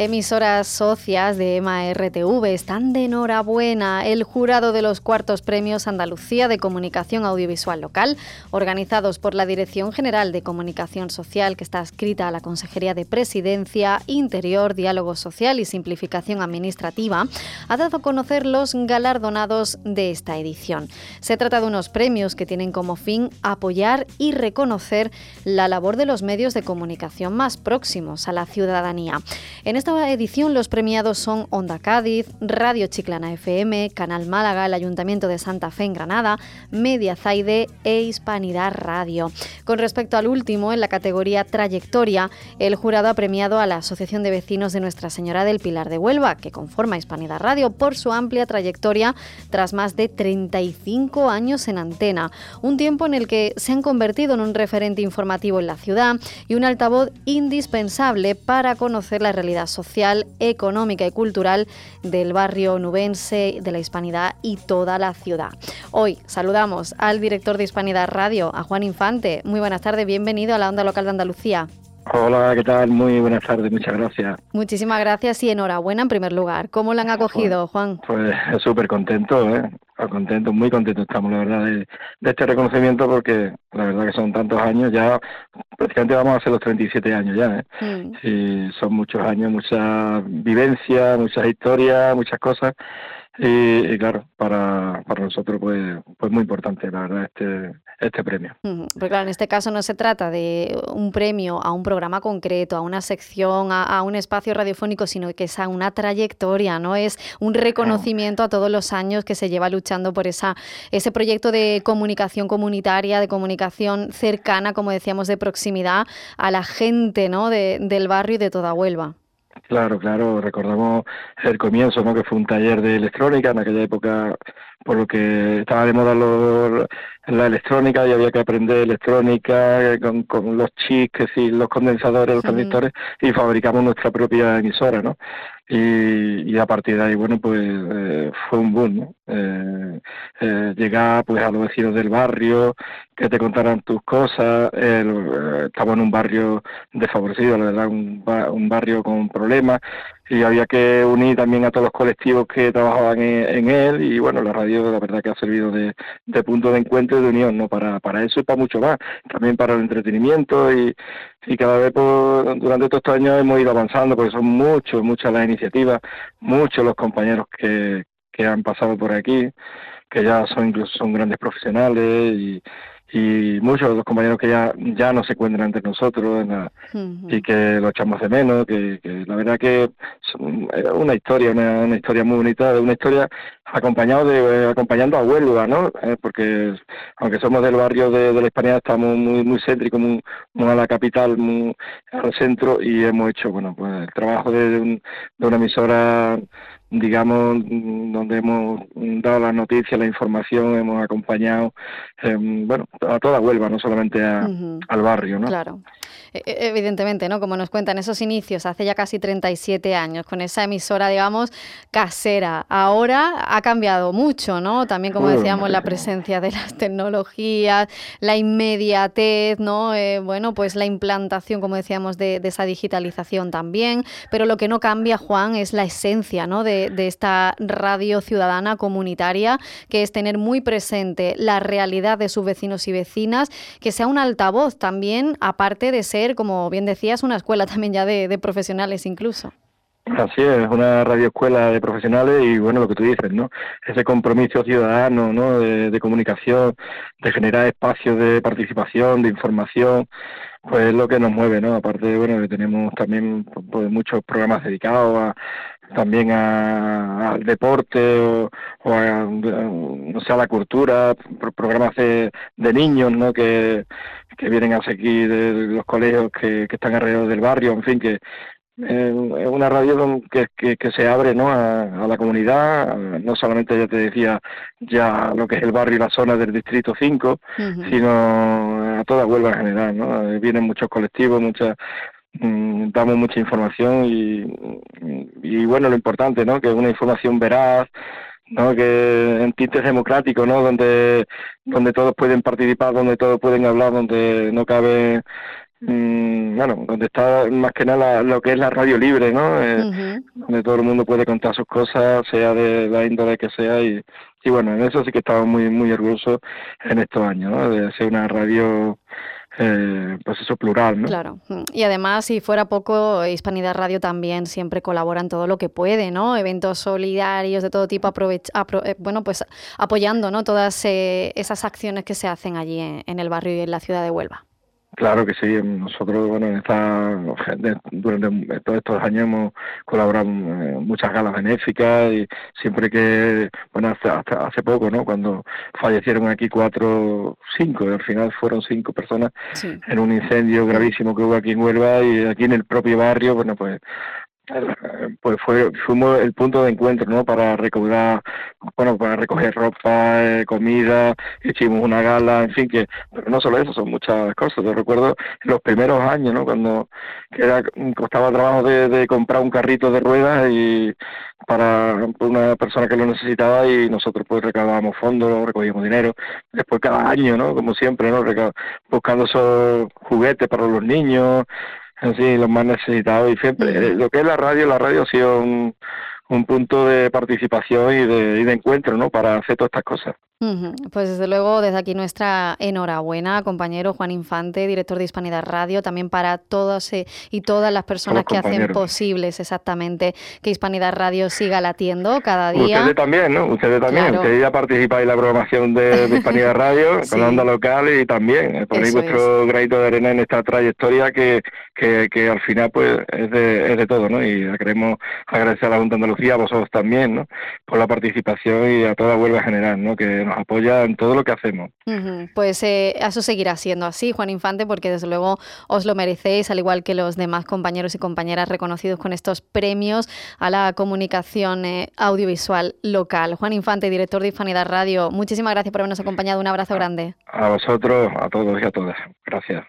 Emisoras socias de EMA RTV están de enhorabuena. El jurado de los cuartos premios Andalucía de Comunicación Audiovisual Local, organizados por la Dirección General de Comunicación Social, que está adscrita a la Consejería de Presidencia, Interior, Diálogo Social y Simplificación Administrativa, ha dado a conocer los galardonados de esta edición. Se trata de unos premios que tienen como fin apoyar y reconocer la labor de los medios de comunicación más próximos a la ciudadanía. En esta edición los premiados son Onda Cádiz, Radio Chiclana FM, Canal Málaga, el Ayuntamiento de Santa Fe en Granada, Media Zaide e Hispanidad Radio. Con respecto al último, en la categoría Trayectoria, el jurado ha premiado a la Asociación de Vecinos de Nuestra Señora del Pilar de Huelva, que conforma Hispanidad Radio, por su amplia trayectoria tras más de 35 años en antena. Un tiempo en el que se han convertido en un referente informativo en la ciudad y un altavoz indispensable para conocer la realidad social social, económica y cultural del barrio nubense, de la Hispanidad y toda la ciudad. Hoy saludamos al director de Hispanidad Radio, a Juan Infante. Muy buenas tardes, bienvenido a la Onda Local de Andalucía. Hola, ¿qué tal? Muy buenas tardes, muchas gracias. Muchísimas gracias y enhorabuena en primer lugar. ¿Cómo lo han acogido, Juan? Pues súper contento, ¿eh? Contento, muy contento estamos, la verdad, de, este reconocimiento porque la verdad que son tantos años, ya prácticamente vamos a hacer los 37 años ya, ¿eh? Mm. Y son muchos años, mucha vivencia, muchas historias, muchas cosas y, claro, para, para nosotros pues, pues muy importante, la verdad, este, este premio. Porque claro, en este caso no se trata de un premio a un programa concreto, a una sección, a, un espacio radiofónico, sino que es a una trayectoria, ¿no? Es un reconocimiento a todos los años que se lleva luchando por esa, ese proyecto de comunicación comunitaria, de comunicación cercana, como decíamos, de proximidad a la gente, ¿no? De, del barrio y de toda Huelva. Claro, claro, recordamos el comienzo, ¿no? Que fue un taller de electrónica, en aquella época, por lo que estaba de moda la electrónica y había que aprender electrónica con, con los chips, y los condensadores, los transistores, y fabricamos nuestra propia emisora, ¿no? y, y, a partir de ahí, bueno, pues eh, fue un boom, ¿no? Eh, eh, llegar pues a los vecinos del barrio, que te contaran tus cosas, eh, estamos en un barrio desfavorecido, la verdad, un, un barrio con problemas, y había que unir también a todos los colectivos que trabajaban en, él y bueno la radio la verdad que ha servido de, punto de encuentro y de unión no para para eso y para mucho más también para el entretenimiento y, y cada vez pues, durante estos años hemos ido avanzando porque son muchos muchas las iniciativas muchos los compañeros que, que han pasado por aquí que ya son incluso son grandes profesionales y y muchos de los compañeros que ya, ya no se encuentran entre nosotros y que lo echamos de menos, que, la verdad que es una historia, una, historia muy bonita, una historia acompañado de, acompañando a Huelva, ¿no? Eh, porque aunque somos del barrio de, la España, estamos muy muy céntricos, muy, a la capital, muy al centro y hemos hecho, bueno, pues el trabajo de, de una emisora digamos, donde hemos dado las noticias, la información, hemos acompañado, em, bueno, a toda Huelva, no solamente al barrio, ¿no? Claro. E, e, evidentemente, ¿no? Como nos cuentan esos inicios, hace ya casi 37 años, con esa emisora, digamos, casera. Ahora ha cambiado mucho, ¿no? También, como decíamos, la presencia de las tecnologías, la inmediatez, ¿no? Eh, bueno, pues la implantación, como decíamos, de, esa digitalización también. Pero lo que no cambia, Juan, es la esencia, ¿no? De, de esta radio ciudadana comunitaria, que es tener muy presente la realidad de sus vecinos y vecinas, que sea un altavoz también, aparte de ser como bien decías, una escuela también ya de, profesionales incluso. Así es, una radioescuela de profesionales y bueno, lo que tú dices, ¿no? Ese compromiso ciudadano, ¿no? De, comunicación, de generar espacios de participación, de información, pues es lo que nos mueve, ¿no? Aparte, bueno, que tenemos también pues, muchos programas dedicados a, también al deporte o, a, no sé, a la cultura, programas de, de niños, ¿no? Que, que vienen a seguir de los colegios que, que están alrededor del barrio, en fin, que, una radio que, que, se abre ¿no? a, la comunidad, no solamente ya te decía ya lo que es el barrio y la zona del distrito 5, sino a toda Huelva en general. ¿no? Vienen muchos colectivos, muchas mm, damos mucha información y, y bueno, lo importante, ¿no? Que es una información veraz, ¿no? que en tintes democráticos, ¿no? donde, donde todos pueden participar, donde todos pueden hablar, donde no cabe Mm, bueno, donde está más que nada lo que es la radio libre, ¿no? Eh, donde todo el mundo puede contar sus cosas, sea de la índole que sea, y, y bueno, en eso sí que estamos muy muy orgullosos en estos años, ¿no? De ser una radio, eh, pues eso, plural, ¿no? Claro, mm, y además, si fuera poco, Hispanidad Radio también siempre colabora en todo lo que puede, ¿no? Eventos solidarios de todo tipo, eh, bueno, pues apoyando, ¿no? Todas esas acciones que se hacen allí en el barrio y en la ciudad de Huelva. Claro que sí, nosotros bueno en esta, durante todos estos años hemos colaborado en muchas galas benéficas y siempre que, bueno, hasta, hace poco, ¿no? Cuando fallecieron aquí cuatro, cinco, al final fueron cinco personas en un incendio gravísimo que hubo aquí en Huelva y aquí en el propio barrio, bueno, pues pues fue fuimos el punto de encuentro no para recaudar bueno para recoger ropa eh, comida hicimos una gala en fin que pero no solo eso son muchas cosas. Yo recuerdo los primeros años no cuando era costaba trabajo de, comprar un carrito de ruedas y para una persona que lo necesitaba y nosotros pues recaudábamos fondos recogíamos dinero. Después cada año no como siempre no buscando esos juguetes para los niños así los más necesitados y siempre eh, lo que es la radio la radio ha sido un, un punto de participación y de, y de encuentro no para hacer todas estas cosas pues desde luego, desde aquí nuestra enhorabuena, compañero Juan Infante, director de Hispanidad Radio, también para todos eh, y todas las personas que hacen posibles exactamente que Hispanidad Radio siga latiendo cada día. Ustedes también, ¿no? Ustedes también, ustedes ya participáis en la programación de, Hispanidad Radio con la onda local y también eh, ponéis vuestro granito de arena en esta trayectoria que, que, al final pues es de, es de todo, ¿no? Y queremos agradecer a la Junta de Andalucía, a vosotros también, ¿no? Por la participación y a toda Huelva general, ¿no? Que nos apoya en todo lo que hacemos. Pues eh, eso seguirá siendo así, Juan Infante, porque desde luego os lo merecéis, al igual que los demás compañeros y compañeras reconocidos con estos premios a la comunicación eh, audiovisual local. Juan Infante, director de Infanidad Radio, muchísimas gracias por habernos acompañado. Un abrazo grande. A vosotros, a todos y a todas. Gracias.